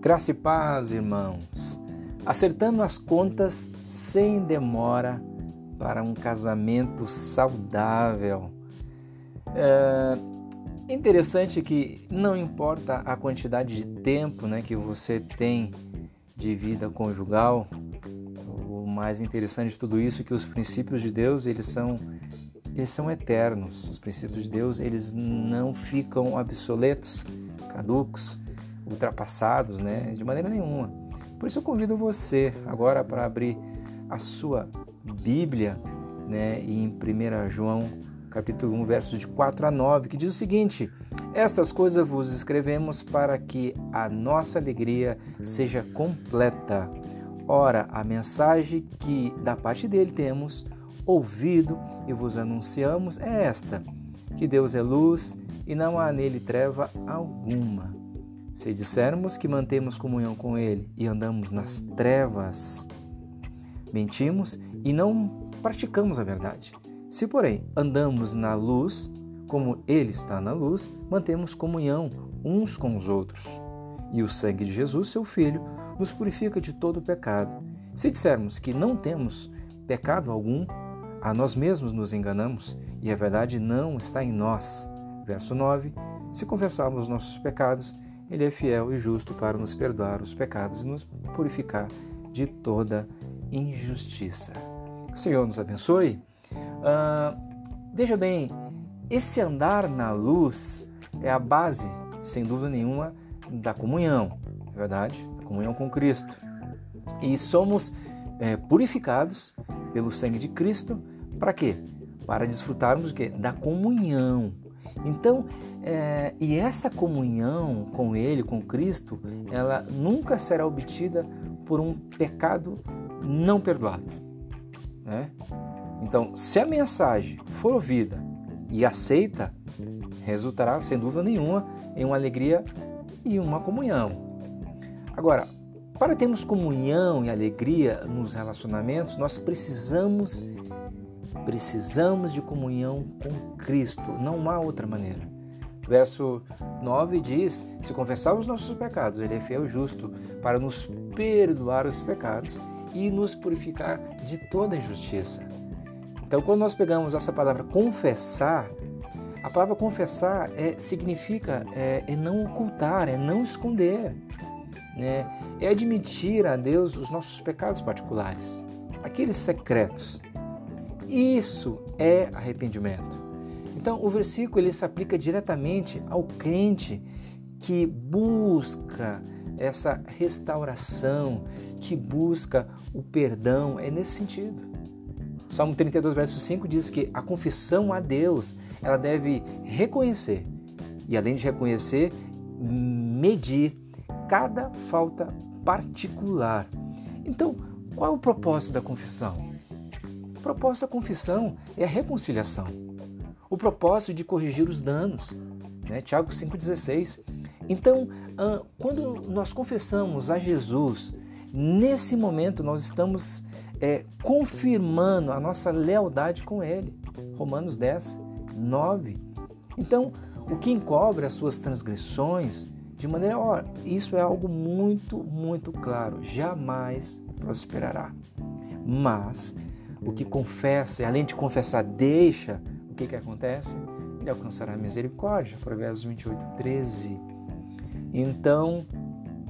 Graça e paz, irmãos. Acertando as contas sem demora para um casamento saudável. É interessante que não importa a quantidade de tempo né, que você tem de vida conjugal, o mais interessante de tudo isso é que os princípios de Deus eles são eles são eternos. Os princípios de Deus eles não ficam obsoletos, caducos ultrapassados, né? De maneira nenhuma. Por isso eu convido você agora para abrir a sua Bíblia, né, em 1 João, capítulo 1, versos de 4 a 9, que diz o seguinte: Estas coisas vos escrevemos para que a nossa alegria seja completa. Ora, a mensagem que da parte dele temos ouvido e vos anunciamos é esta: que Deus é luz e não há nele treva alguma. Se dissermos que mantemos comunhão com Ele e andamos nas trevas, mentimos e não praticamos a verdade. Se, porém, andamos na luz, como Ele está na luz, mantemos comunhão uns com os outros. E o sangue de Jesus, seu Filho, nos purifica de todo pecado. Se dissermos que não temos pecado algum, a nós mesmos nos enganamos e a verdade não está em nós. Verso 9: Se confessarmos nossos pecados, ele é fiel e justo para nos perdoar os pecados e nos purificar de toda injustiça. O Senhor nos abençoe. Uh, veja bem, esse andar na luz é a base, sem dúvida nenhuma, da comunhão, é verdade? Da comunhão com Cristo. E somos é, purificados pelo sangue de Cristo para quê? Para desfrutarmos da comunhão. Então, é, e essa comunhão com Ele, com Cristo, ela nunca será obtida por um pecado não perdoado. Né? Então, se a mensagem for ouvida e aceita, resultará, sem dúvida nenhuma, em uma alegria e uma comunhão. Agora, para termos comunhão e alegria nos relacionamentos, nós precisamos precisamos de comunhão com Cristo, não há outra maneira. Verso 9 diz: Se confessarmos os nossos pecados, Ele é fiel e justo para nos perdoar os pecados e nos purificar de toda injustiça. Então, quando nós pegamos essa palavra confessar, a palavra confessar é, significa é, é não ocultar, é não esconder, né? é admitir a Deus os nossos pecados particulares, aqueles secretos. Isso é arrependimento. Então, o versículo ele se aplica diretamente ao crente que busca essa restauração, que busca o perdão, é nesse sentido. Salmo 32, verso 5 diz que a confissão a Deus, ela deve reconhecer e além de reconhecer, medir cada falta particular. Então, qual é o propósito da confissão? O propósito da confissão é a reconciliação o propósito de corrigir os danos. Né? Tiago 5,16. Então, quando nós confessamos a Jesus, nesse momento nós estamos é, confirmando a nossa lealdade com Ele. Romanos 10, 9. Então, o que encobre as suas transgressões, de maneira, ó, isso é algo muito, muito claro, jamais prosperará. Mas o que confessa, além de confessar, deixa que, que acontece? Ele alcançará a misericórdia, Provérbios 28, 13. Então,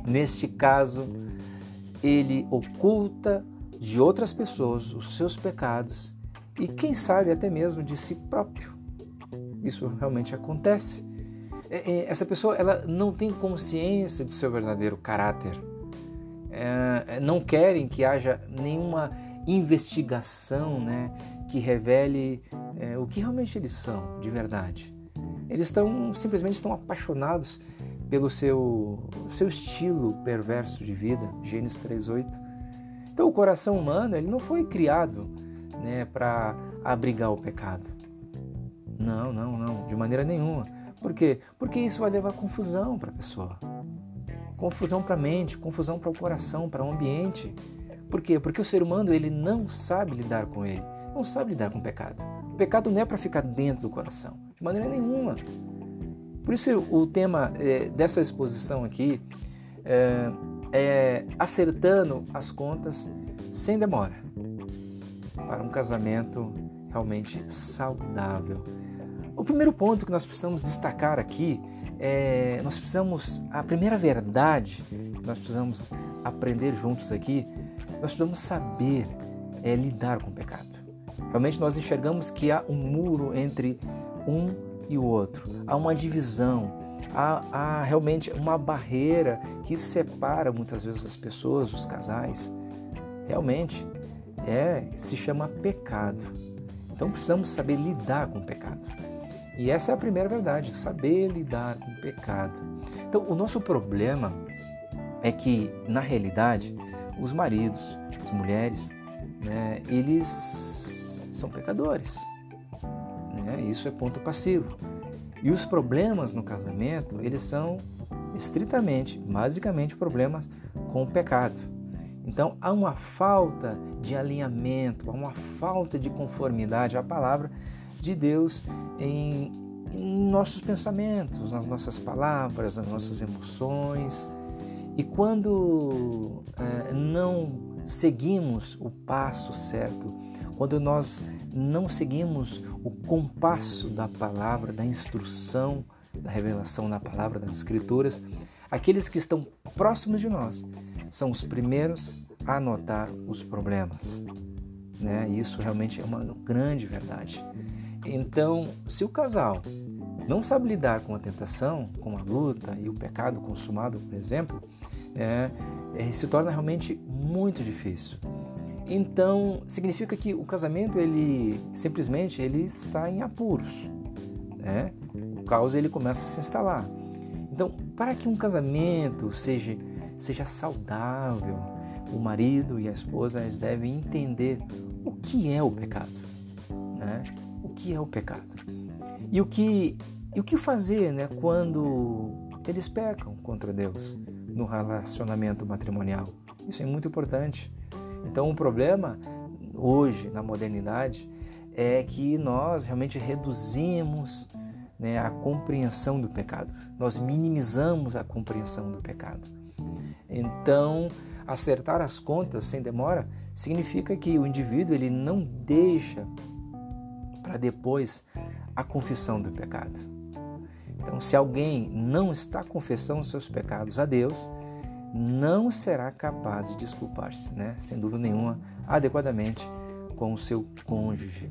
neste caso, ele oculta de outras pessoas os seus pecados e, quem sabe, até mesmo de si próprio. Isso realmente acontece. É, é, essa pessoa ela não tem consciência do seu verdadeiro caráter. É, não querem que haja nenhuma investigação né, que revele é, o que realmente eles são de verdade. Eles estão simplesmente estão apaixonados pelo seu, seu estilo perverso de vida, Gênesis 3:8. Então o coração humano ele não foi criado né, para abrigar o pecado. Não, não, não, de maneira nenhuma. Por quê? Porque isso vai levar confusão para a pessoa. Confusão para a mente, confusão para o coração, para o ambiente. Por quê? Porque o ser humano ele não sabe lidar com ele, não sabe lidar com o pecado pecado não é para ficar dentro do coração, de maneira nenhuma. Por isso, o tema é, dessa exposição aqui é, é, acertando as contas sem demora para um casamento realmente saudável. O primeiro ponto que nós precisamos destacar aqui é nós precisamos a primeira verdade que nós precisamos aprender juntos aqui, nós precisamos saber é, lidar com o pecado. Realmente nós enxergamos que há um muro entre um e o outro, há uma divisão, há, há realmente uma barreira que separa muitas vezes as pessoas, os casais. Realmente é se chama pecado. Então precisamos saber lidar com o pecado. E essa é a primeira verdade, saber lidar com o pecado. Então o nosso problema é que na realidade os maridos, as mulheres, né, eles são pecadores. Né? Isso é ponto passivo. E os problemas no casamento, eles são estritamente, basicamente, problemas com o pecado. Então há uma falta de alinhamento, há uma falta de conformidade à palavra de Deus em, em nossos pensamentos, nas nossas palavras, nas nossas emoções. E quando é, não seguimos o passo certo, quando nós não seguimos o compasso da palavra, da instrução, da revelação na palavra das Escrituras, aqueles que estão próximos de nós são os primeiros a notar os problemas. Né? Isso realmente é uma grande verdade. Então, se o casal não sabe lidar com a tentação, com a luta e o pecado consumado, por exemplo, é, é, se torna realmente muito difícil. Então, significa que o casamento, ele simplesmente ele está em apuros. Né? O caos ele começa a se instalar. Então, para que um casamento seja, seja saudável, o marido e a esposa eles devem entender o que é o pecado. Né? O que é o pecado. E o que, e o que fazer né, quando eles pecam contra Deus no relacionamento matrimonial. Isso é muito importante. Então, o problema hoje, na modernidade, é que nós realmente reduzimos né, a compreensão do pecado. Nós minimizamos a compreensão do pecado. Então, acertar as contas sem demora significa que o indivíduo ele não deixa para depois a confissão do pecado. Então, se alguém não está confessando seus pecados a Deus, não será capaz de desculpar-se, né? sem dúvida nenhuma, adequadamente com o seu cônjuge.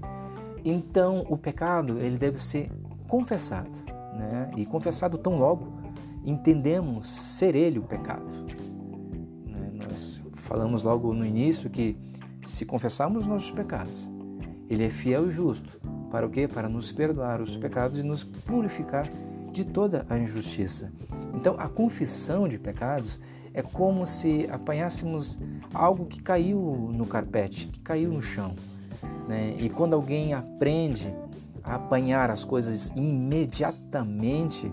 Então, o pecado ele deve ser confessado, né? e confessado tão logo entendemos ser ele o pecado. Né? Nós falamos logo no início que se confessarmos nossos pecados, ele é fiel e justo. Para o quê? Para nos perdoar os pecados e nos purificar de toda a injustiça. Então, a confissão de pecados é como se apanhássemos algo que caiu no carpete, que caiu no chão. Né? E quando alguém aprende a apanhar as coisas imediatamente,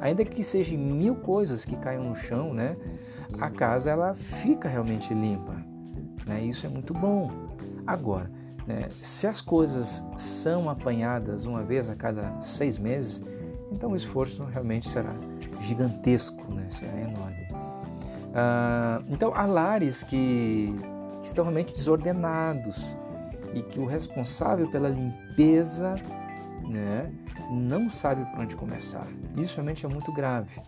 ainda que sejam mil coisas que caiam no chão, né? a casa ela fica realmente limpa. Né? Isso é muito bom. Agora, né? se as coisas são apanhadas uma vez a cada seis meses, então o esforço realmente será gigantesco, né? será enorme. Ah, então há lares que, que estão realmente desordenados e que o responsável pela limpeza né, não sabe por onde começar. Isso realmente é muito grave.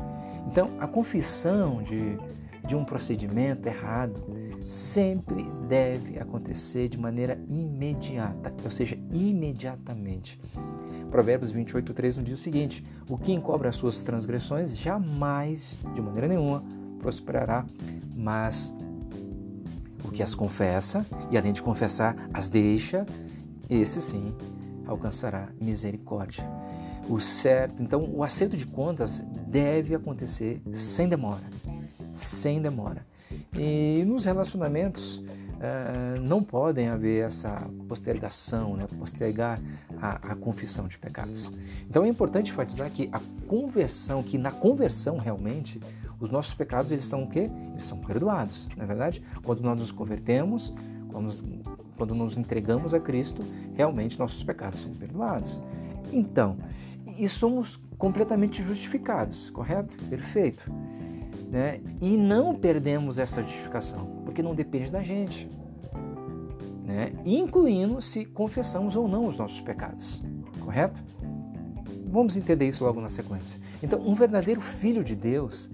Então, a confissão de, de um procedimento errado sempre deve acontecer de maneira imediata, ou seja, imediatamente. Provérbios 28, 3 nos diz o seguinte: O que encobre as suas transgressões jamais, de maneira nenhuma, prosperará, mas o que as confessa e além de confessar, as deixa, esse sim alcançará misericórdia. O certo, então, o acerto de contas deve acontecer sem demora, sem demora. E nos relacionamentos uh, não podem haver essa postergação, né? postergar a, a, confissão de pecados. Então é importante enfatizar que a conversão, que na conversão realmente os nossos pecados eles são o quê? Eles são perdoados, não é verdade? Quando nós nos convertemos, quando nos, quando nos entregamos a Cristo, realmente nossos pecados são perdoados. Então, e somos completamente justificados, correto? Perfeito. Né? e não perdemos essa justificação, porque não depende da gente, né? incluindo se confessamos ou não os nossos pecados, correto? Vamos entender isso logo na sequência. Então, um verdadeiro filho de Deus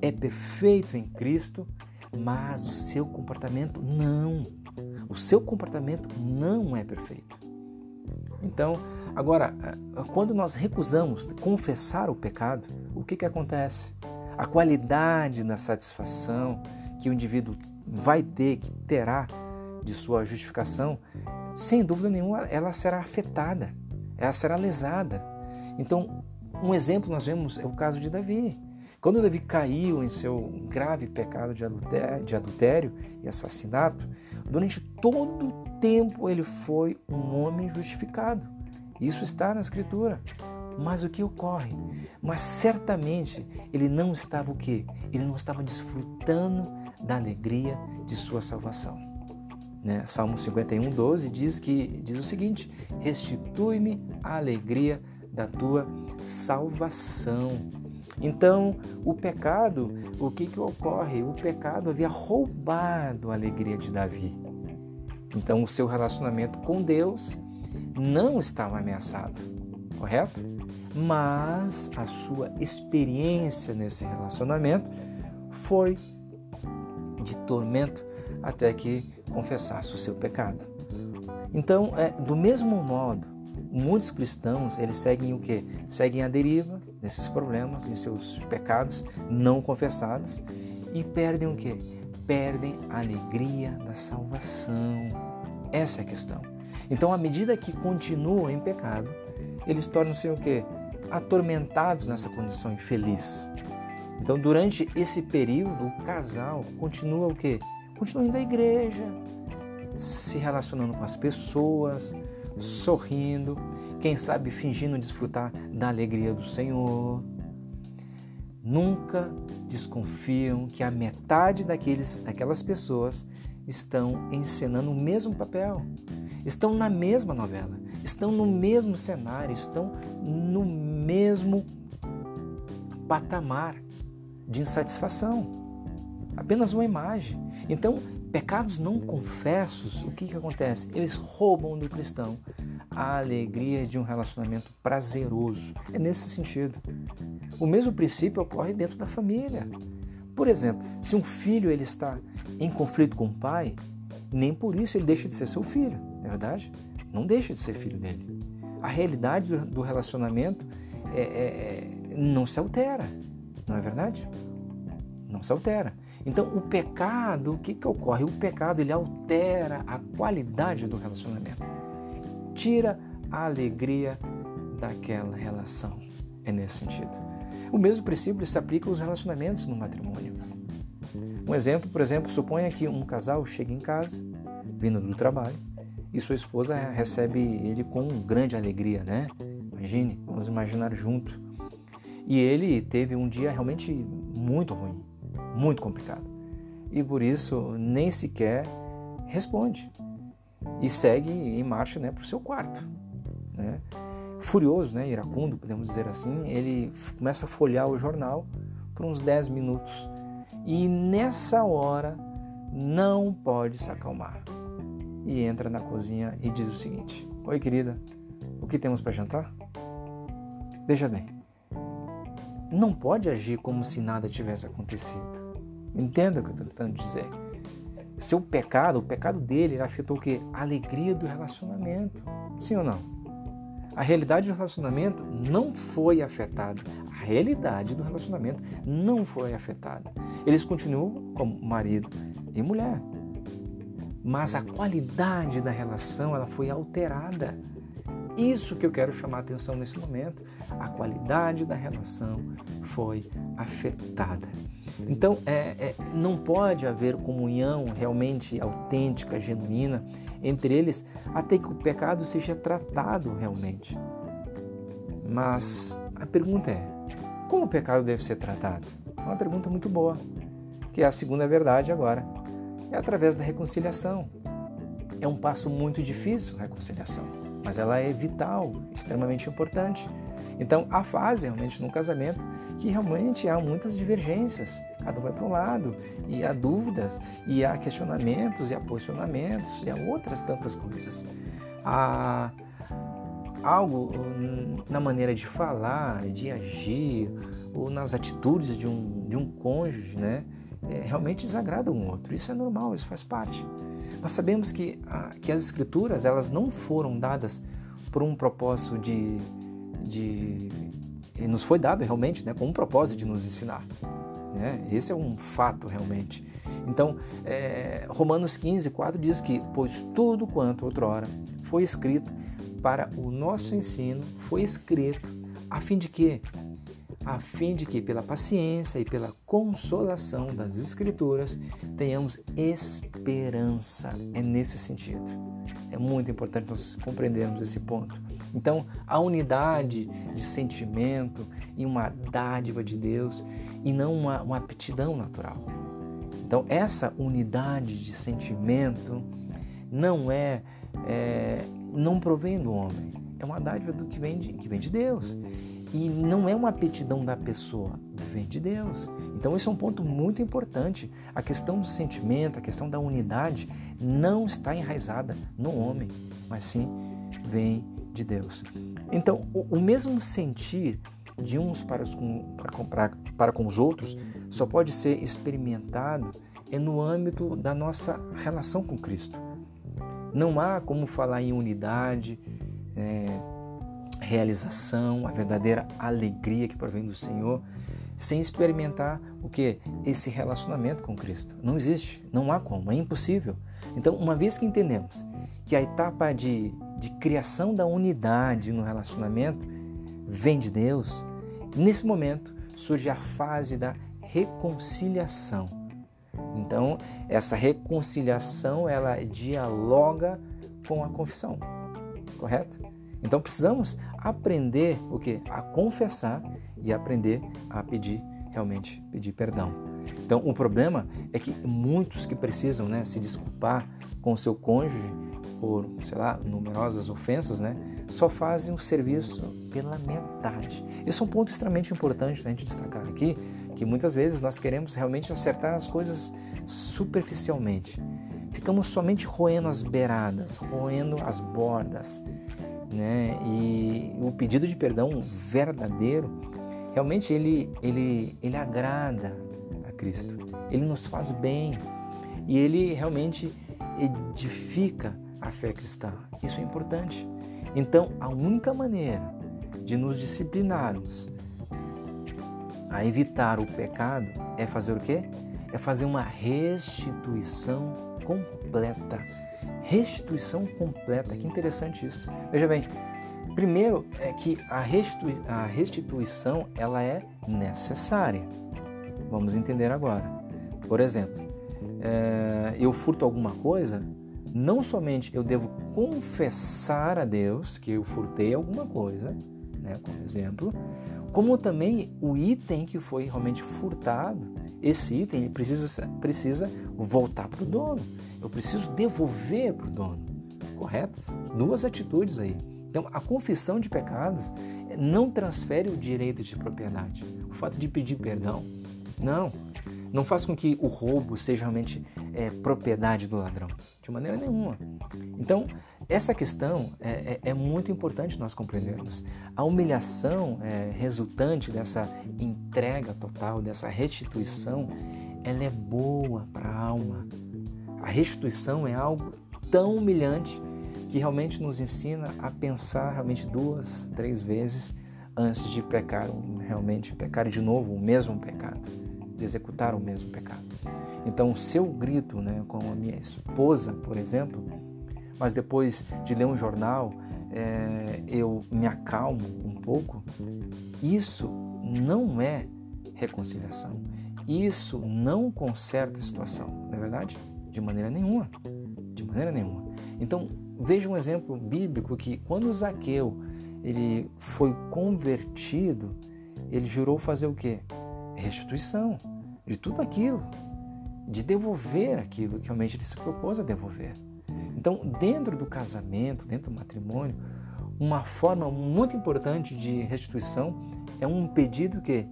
é perfeito em Cristo, mas o seu comportamento não. O seu comportamento não é perfeito. Então, agora, quando nós recusamos confessar o pecado, o que, que acontece? A qualidade da satisfação que o indivíduo vai ter, que terá de sua justificação, sem dúvida nenhuma, ela será afetada, ela será lesada. Então, um exemplo nós vemos é o caso de Davi. Quando Davi caiu em seu grave pecado de adultério, de adultério e assassinato, durante todo o tempo ele foi um homem justificado. Isso está na Escritura. Mas o que ocorre? Mas certamente ele não estava o quê? Ele não estava desfrutando da alegria de sua salvação. Né? Salmo 51, 12 diz, que, diz o seguinte: Restitui-me a alegria da tua salvação. Então, o pecado, o que, que ocorre? O pecado havia roubado a alegria de Davi. Então, o seu relacionamento com Deus não estava ameaçado, correto? Mas a sua experiência nesse relacionamento foi de tormento até que confessasse o seu pecado. Então, é, do mesmo modo muitos cristãos, eles seguem o que? Seguem a deriva desses problemas e seus pecados não confessados e perdem o que? Perdem a alegria da salvação. Essa é a questão. Então, à medida que continuam em pecado, eles tornam-se o que? Atormentados nessa condição infeliz. Então, durante esse período, o casal continua o que? Continua indo à igreja, se relacionando com as pessoas, sorrindo, quem sabe fingindo desfrutar da alegria do Senhor. Nunca desconfiam que a metade daqueles, daquelas pessoas estão encenando o mesmo papel, estão na mesma novela, estão no mesmo cenário, estão no mesmo patamar de insatisfação. Apenas uma imagem. Então, Pecados não confessos, o que, que acontece? Eles roubam do cristão a alegria de um relacionamento prazeroso. É nesse sentido. O mesmo princípio ocorre dentro da família. Por exemplo, se um filho ele está em conflito com o pai, nem por isso ele deixa de ser seu filho, não é verdade? Não deixa de ser filho dele. A realidade do relacionamento é, é, é não se altera, não é verdade? Não se altera. Então, o pecado, o que, que ocorre? O pecado ele altera a qualidade do relacionamento, tira a alegria daquela relação. É nesse sentido. O mesmo princípio se aplica aos relacionamentos no matrimônio. Um exemplo, por exemplo, suponha que um casal chega em casa, vindo do trabalho, e sua esposa recebe ele com grande alegria, né? Imagine, vamos imaginar junto. E ele teve um dia realmente muito ruim muito complicado. E por isso nem sequer responde e segue em marcha né, para o seu quarto. Né? Furioso, né, iracundo, podemos dizer assim, ele começa a folhear o jornal por uns 10 minutos e nessa hora não pode se acalmar. E entra na cozinha e diz o seguinte: Oi, querida, o que temos para jantar? Veja bem, não pode agir como se nada tivesse acontecido. Entenda o que eu estou tentando dizer. Seu pecado, o pecado dele, afetou o quê? A alegria do relacionamento. Sim ou não? A realidade do relacionamento não foi afetada. A realidade do relacionamento não foi afetada. Eles continuam como marido e mulher. Mas a qualidade da relação ela foi alterada. Isso que eu quero chamar a atenção nesse momento. A qualidade da relação foi afetada. Então, é, é, não pode haver comunhão realmente autêntica, genuína entre eles, até que o pecado seja tratado realmente. Mas a pergunta é: como o pecado deve ser tratado? É uma pergunta muito boa, que é a segunda verdade agora. É através da reconciliação. É um passo muito difícil, a reconciliação, mas ela é vital, extremamente importante. Então, há fase realmente no casamento que realmente há muitas divergências, cada um vai para um lado, e há dúvidas, e há questionamentos, e há posicionamentos, e há outras tantas coisas. Há algo hum, na maneira de falar, de agir, ou nas atitudes de um, de um cônjuge, né? É, realmente desagrada um outro. Isso é normal, isso faz parte. Nós sabemos que, a, que as escrituras elas não foram dadas por um propósito de, de nos foi dado realmente né, com um propósito de nos ensinar. Né? Esse é um fato realmente. Então, é, Romanos 15, 4 diz que, pois tudo quanto outrora foi escrito para o nosso ensino, foi escrito a fim de que a fim de que, pela paciência e pela consolação das Escrituras, tenhamos esperança. É nesse sentido. É muito importante nós compreendermos esse ponto. Então, a unidade de sentimento e uma dádiva de Deus e não uma, uma aptidão natural. Então, essa unidade de sentimento não é, é não provém do homem, é uma dádiva do que vem de, que vem de Deus. E não é uma aptidão da pessoa, vem de Deus. Então, esse é um ponto muito importante. A questão do sentimento, a questão da unidade, não está enraizada no homem, mas sim vem de Deus. Então, o, o mesmo sentir de uns para, os, para, para, para com os outros só pode ser experimentado é no âmbito da nossa relação com Cristo. Não há como falar em unidade, é, realização, a verdadeira alegria que provém do Senhor, sem experimentar o que? Esse relacionamento com Cristo. Não existe, não há como, é impossível. Então, uma vez que entendemos que a etapa de, de criação da unidade no relacionamento vem de Deus, nesse momento surge a fase da reconciliação. Então, essa reconciliação ela dialoga com a confissão, correto? Então precisamos aprender o que? A confessar e aprender a pedir realmente pedir perdão. Então o problema é que muitos que precisam né, se desculpar com o seu cônjuge por, sei lá, numerosas ofensas, né, só fazem o serviço pela metade. Esse é um ponto extremamente importante a gente destacar aqui, que muitas vezes nós queremos realmente acertar as coisas superficialmente. Ficamos somente roendo as beiradas, roendo as bordas, né? E o pedido de perdão verdadeiro, realmente ele, ele, ele agrada a Cristo. Ele nos faz bem e ele realmente edifica a fé cristã. Isso é importante. Então, a única maneira de nos disciplinarmos a evitar o pecado é fazer o quê? É fazer uma restituição completa restituição completa. Que interessante isso. Veja bem, primeiro é que a, a restituição ela é necessária. Vamos entender agora. Por exemplo, é, eu furto alguma coisa, não somente eu devo confessar a Deus que eu furtei alguma coisa, né, como exemplo, como também o item que foi realmente furtado, esse item precisa, precisa voltar para o dono. Eu preciso devolver para o dono, correto? Duas atitudes aí. Então, a confissão de pecados não transfere o direito de propriedade. O fato de pedir perdão, não. Não faz com que o roubo seja realmente é, propriedade do ladrão, de maneira nenhuma. Então, essa questão é, é, é muito importante nós compreendermos. A humilhação é, resultante dessa entrega total, dessa restituição, ela é boa para a alma, a restituição é algo tão humilhante que realmente nos ensina a pensar realmente duas, três vezes antes de pecar, realmente pecar de novo o mesmo pecado, de executar o mesmo pecado. Então, se eu grito né, com a minha esposa, por exemplo, mas depois de ler um jornal é, eu me acalmo um pouco, isso não é reconciliação. Isso não conserta a situação, não é verdade? De maneira nenhuma. De maneira nenhuma. Então, veja um exemplo bíblico que quando Zaqueu ele foi convertido, ele jurou fazer o quê? Restituição de tudo aquilo, de devolver aquilo que realmente ele se propôs a devolver. Então, dentro do casamento, dentro do matrimônio, uma forma muito importante de restituição é um pedido que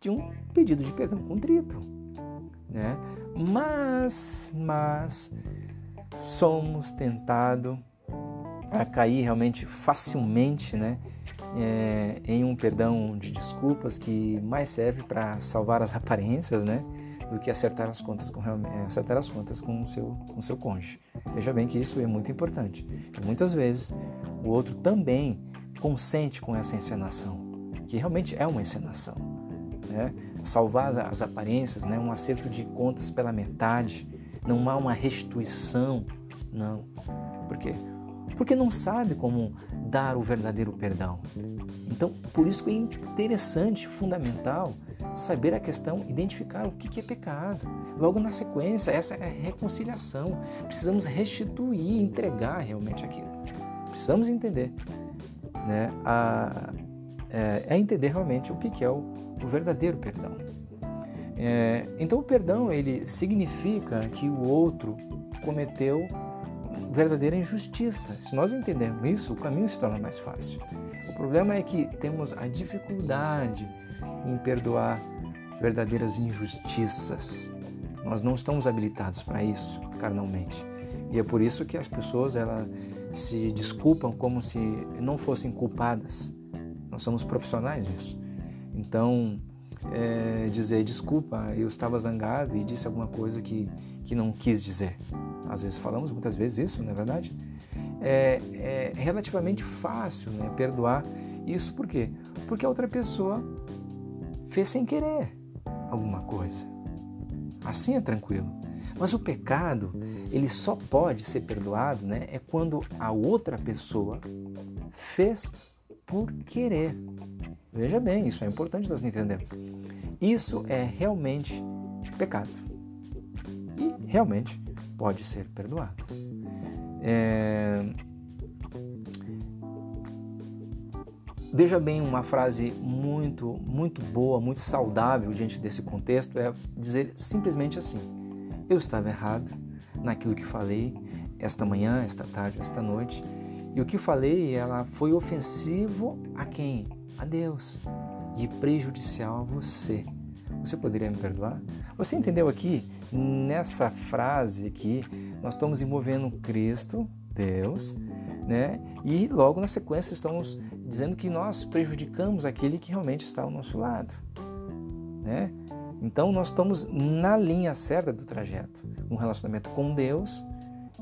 de um pedido de perdão contrito, né? Mas, mas somos tentados a cair realmente facilmente, né? É, em um perdão de desculpas que mais serve para salvar as aparências, né? Do que acertar as contas com é, acertar as contas com o seu com o seu cônjuge. Veja bem que isso é muito importante. Que muitas vezes o outro também consente com essa encenação, que realmente é uma encenação, né? Salvar as aparências, né? Um acerto de contas pela metade, não há uma restituição, não. Por quê? Porque não sabe como dar o verdadeiro perdão. Então, por isso é interessante, fundamental, saber a questão, identificar o que é pecado. Logo na sequência, essa é a reconciliação. Precisamos restituir, entregar realmente aquilo. Precisamos entender, né? A, é, é entender realmente o que é o, o verdadeiro perdão. É, então, o perdão ele significa que o outro cometeu verdadeira injustiça. Se nós entendermos isso, o caminho se torna mais fácil. O problema é que temos a dificuldade em perdoar verdadeiras injustiças. Nós não estamos habilitados para isso carnalmente. E é por isso que as pessoas elas se desculpam como se não fossem culpadas. Nós somos profissionais disso. Então, é, dizer desculpa, eu estava zangado e disse alguma coisa que, que não quis dizer. Às vezes falamos muitas vezes isso, não é verdade? É, é relativamente fácil né, perdoar isso por quê? Porque a outra pessoa fez sem querer alguma coisa. Assim é tranquilo. Mas o pecado, ele só pode ser perdoado né, é quando a outra pessoa fez por querer. Veja bem, isso é importante nós entendermos. Isso é realmente pecado. E realmente pode ser perdoado. É... Veja bem, uma frase muito, muito boa, muito saudável diante desse contexto é dizer simplesmente assim: Eu estava errado naquilo que falei esta manhã, esta tarde, esta noite, e o que falei ela foi ofensivo a quem? a Deus e prejudicial a você. Você poderia me perdoar? Você entendeu aqui, nessa frase aqui, nós estamos envolvendo Cristo, Deus, né? E logo na sequência estamos dizendo que nós prejudicamos aquele que realmente está ao nosso lado, né? Então nós estamos na linha certa do trajeto, um relacionamento com Deus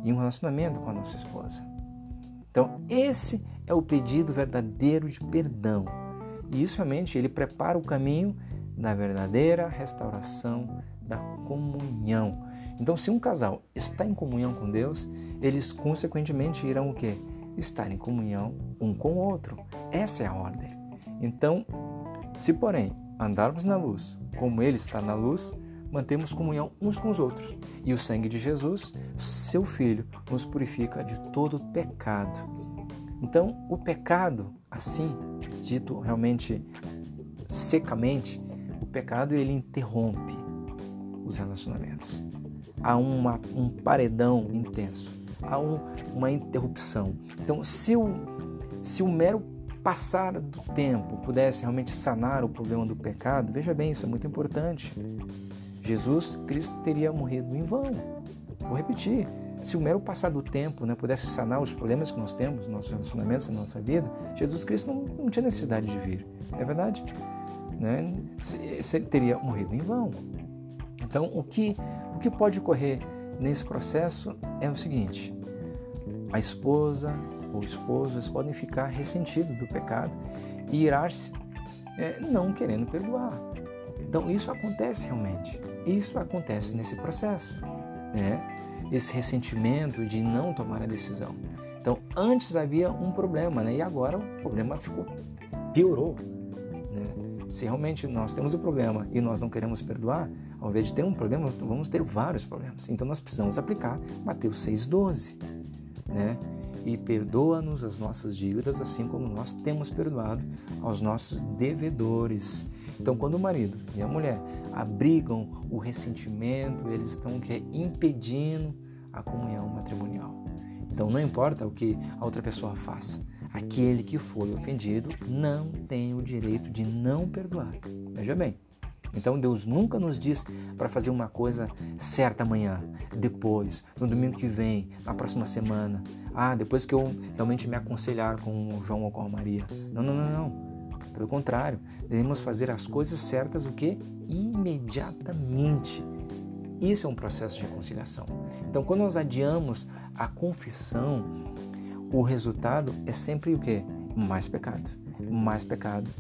e um relacionamento com a nossa esposa. Então esse é o pedido verdadeiro de perdão. E isso realmente ele prepara o caminho da verdadeira restauração da comunhão. Então, se um casal está em comunhão com Deus, eles consequentemente irão o quê? Estar em comunhão um com o outro. Essa é a ordem. Então, se porém andarmos na luz, como ele está na luz, mantemos comunhão uns com os outros. E o sangue de Jesus, seu filho, nos purifica de todo pecado. Então, o pecado, assim, dito realmente secamente, pecado ele interrompe os relacionamentos. Há uma, um paredão intenso, há um, uma interrupção. Então, se o, se o mero passar do tempo pudesse realmente sanar o problema do pecado, veja bem, isso é muito importante. Jesus Cristo teria morrido em vão. Vou repetir, se o mero passar do tempo né, pudesse sanar os problemas que nós temos, nossos relacionamentos, na nossa vida, Jesus Cristo não, não tinha necessidade de vir. É verdade? Né? Se, se ele teria morrido em vão. Então, o que, o que pode ocorrer nesse processo é o seguinte: a esposa ou esposo eles podem ficar ressentidos do pecado e irar-se é, não querendo perdoar. Então, isso acontece realmente. Isso acontece nesse processo. Né? esse ressentimento de não tomar a decisão. Então, antes havia um problema, né? E agora o problema ficou piorou. Se realmente nós temos o um problema e nós não queremos perdoar, ao invés de ter um problema, nós vamos ter vários problemas. Então, nós precisamos aplicar Mateus 6,12, né? E perdoa-nos as nossas dívidas, assim como nós temos perdoado aos nossos devedores. Então, quando o marido e a mulher abrigam o ressentimento, eles estão que, impedindo a comunhão matrimonial. Então, não importa o que a outra pessoa faça, aquele que foi ofendido não tem o direito de não perdoar. Veja bem. Então Deus nunca nos diz para fazer uma coisa certa amanhã, depois, no domingo que vem, na próxima semana. Ah, depois que eu realmente me aconselhar com o João ou com a Maria. Não, não, não, não. Pelo contrário, devemos fazer as coisas certas o que? Imediatamente. Isso é um processo de reconciliação. Então, quando nós adiamos a confissão, o resultado é sempre o que? Mais pecado. Mais pecado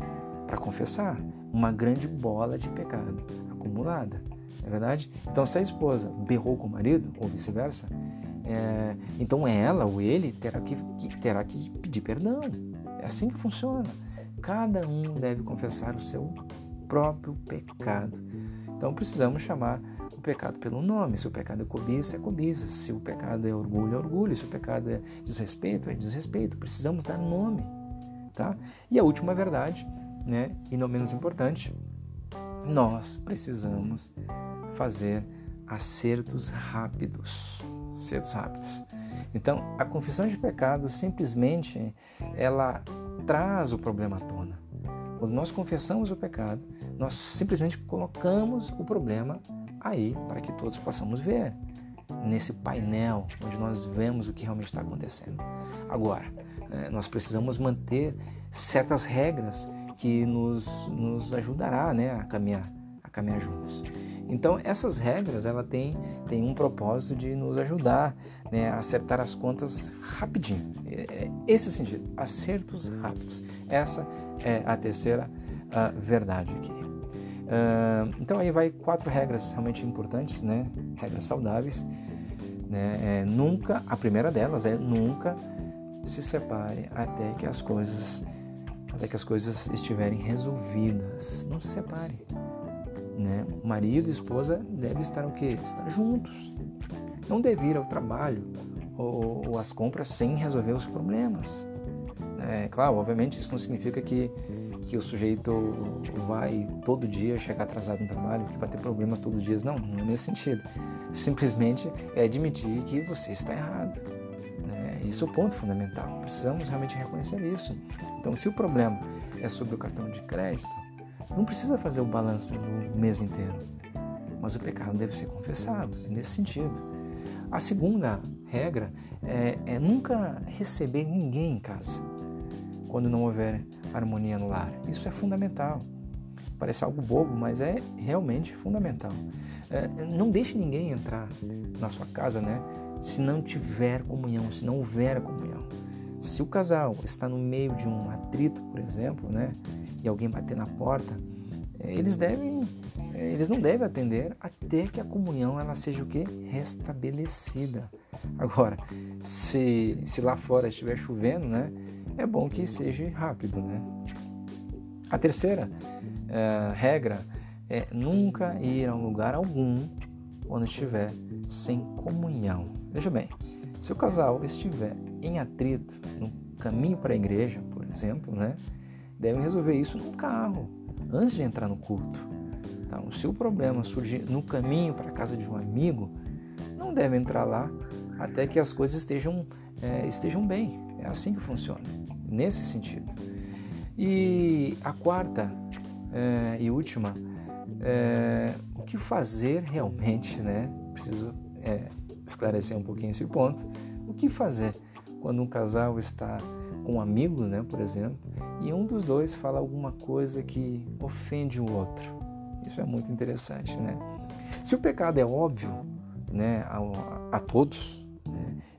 para confessar. Uma grande bola de pecado acumulada. Não é verdade? Então, se a esposa berrou com o marido, ou vice-versa, é, então ela ou ele terá que, que, terá que pedir perdão. É assim que funciona. Cada um deve confessar o seu próprio pecado. Então precisamos chamar o pecado pelo nome. Se o pecado é cobiça, é cobiça. Se o pecado é orgulho, é orgulho. Se o pecado é desrespeito, é desrespeito. Precisamos dar nome. Tá? E a última verdade, né, e não menos importante, nós precisamos fazer acertos rápidos. Acertos rápidos. Então, a confissão de pecado simplesmente ela traz o problema à tona. Quando nós confessamos o pecado, nós simplesmente colocamos o problema aí para que todos possamos ver nesse painel onde nós vemos o que realmente está acontecendo. Agora, é, nós precisamos manter certas regras que nos, nos ajudará né, a caminhar a caminhar juntos. Então, essas regras, ela tem, tem um propósito de nos ajudar né, a acertar as contas rapidinho. É, é esse sentido, acertos rápidos. Essa é a terceira verdade aqui. Então, aí vai quatro regras realmente importantes, né? Regras saudáveis. Né? É, nunca, a primeira delas é nunca se separe até que as coisas até que as coisas estiverem resolvidas. Não se separe. Né? Marido e esposa devem estar o quê? Estar juntos. Não deve ir ao trabalho ou, ou às compras sem resolver os problemas. É, claro, obviamente isso não significa que, que o sujeito vai todo dia chegar atrasado no trabalho, que vai ter problemas todos os dias. Não, não é nesse sentido. Simplesmente é admitir que você está errado. Né? Esse é o ponto fundamental. Precisamos realmente reconhecer isso. Então, se o problema é sobre o cartão de crédito, não precisa fazer o balanço no mês inteiro, mas o pecado deve ser confessado, é nesse sentido. A segunda regra é, é nunca receber ninguém em casa quando não houver harmonia no lar. Isso é fundamental. Parece algo bobo, mas é realmente fundamental. É, não deixe ninguém entrar na sua casa, né? Se não tiver comunhão, se não houver comunhão. Se o casal está no meio de um atrito, por exemplo, né? e alguém bater na porta, é, eles devem, é, eles não devem atender até que a comunhão ela seja o que restabelecida. Agora, se, se lá fora estiver chovendo, né, é bom que seja rápido, né? A terceira é, regra é nunca ir a um lugar algum quando estiver sem comunhão. Veja bem, se o casal estiver em atrito no caminho para a igreja, por exemplo, né, devem resolver isso no carro, antes de entrar no culto. Então, se o problema surgir no caminho para a casa de um amigo, não deve entrar lá até que as coisas estejam, é, estejam bem. É assim que funciona, nesse sentido. E a quarta é, e última, é, o que fazer realmente, né? Preciso é, esclarecer um pouquinho esse ponto. O que fazer quando um casal está com amigos, né, por exemplo, e um dos dois fala alguma coisa que ofende o outro. Isso é muito interessante, né? Se o pecado é óbvio, né, a, a todos,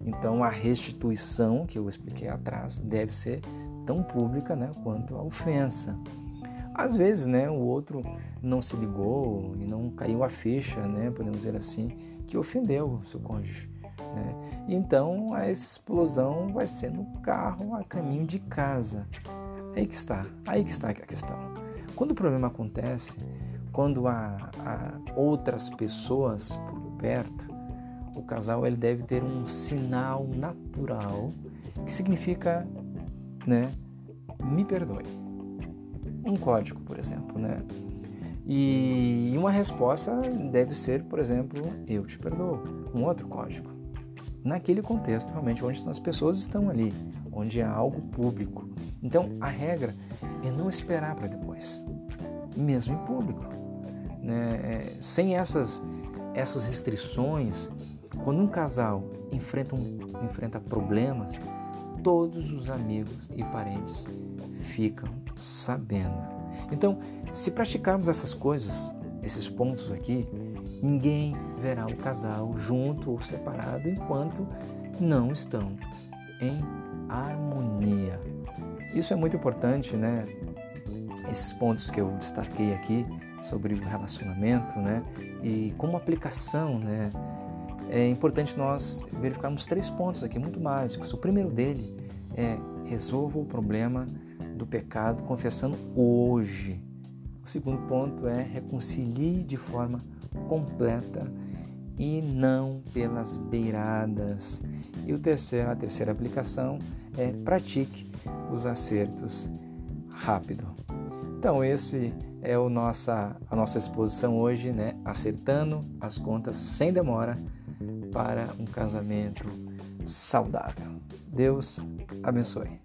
então a restituição que eu expliquei atrás deve ser tão pública, né, quanto a ofensa. Às vezes, né, o outro não se ligou e não caiu a ficha, né, podemos dizer assim, que ofendeu o seu cônjuge. Né? Então a explosão vai ser no carro a caminho de casa. Aí que está, aí que está a questão. Quando o problema acontece, quando há, há outras pessoas por perto, o casal ele deve ter um sinal natural que significa, né, me perdoe. Um código, por exemplo, né? E uma resposta deve ser, por exemplo, eu te perdoo. Um outro código naquele contexto realmente onde as pessoas estão ali, onde há algo público. Então, a regra é não esperar para depois, mesmo em público. Né? É, sem essas, essas restrições, quando um casal enfrenta, um, enfrenta problemas, todos os amigos e parentes ficam sabendo. Então, se praticarmos essas coisas, esses pontos aqui, ninguém verá o casal junto ou separado enquanto não estão em harmonia. Isso é muito importante, né? Esses pontos que eu destaquei aqui sobre o relacionamento, né? E como aplicação, né? É importante nós verificarmos três pontos aqui muito básicos. O primeiro dele é resolva o problema do pecado confessando hoje. O segundo ponto é reconcilie de forma completa e não pelas beiradas. E o terceiro, a terceira aplicação é pratique os acertos rápido. Então esse é o nossa, a nossa exposição hoje, né? Acertando as contas sem demora para um casamento saudável. Deus abençoe.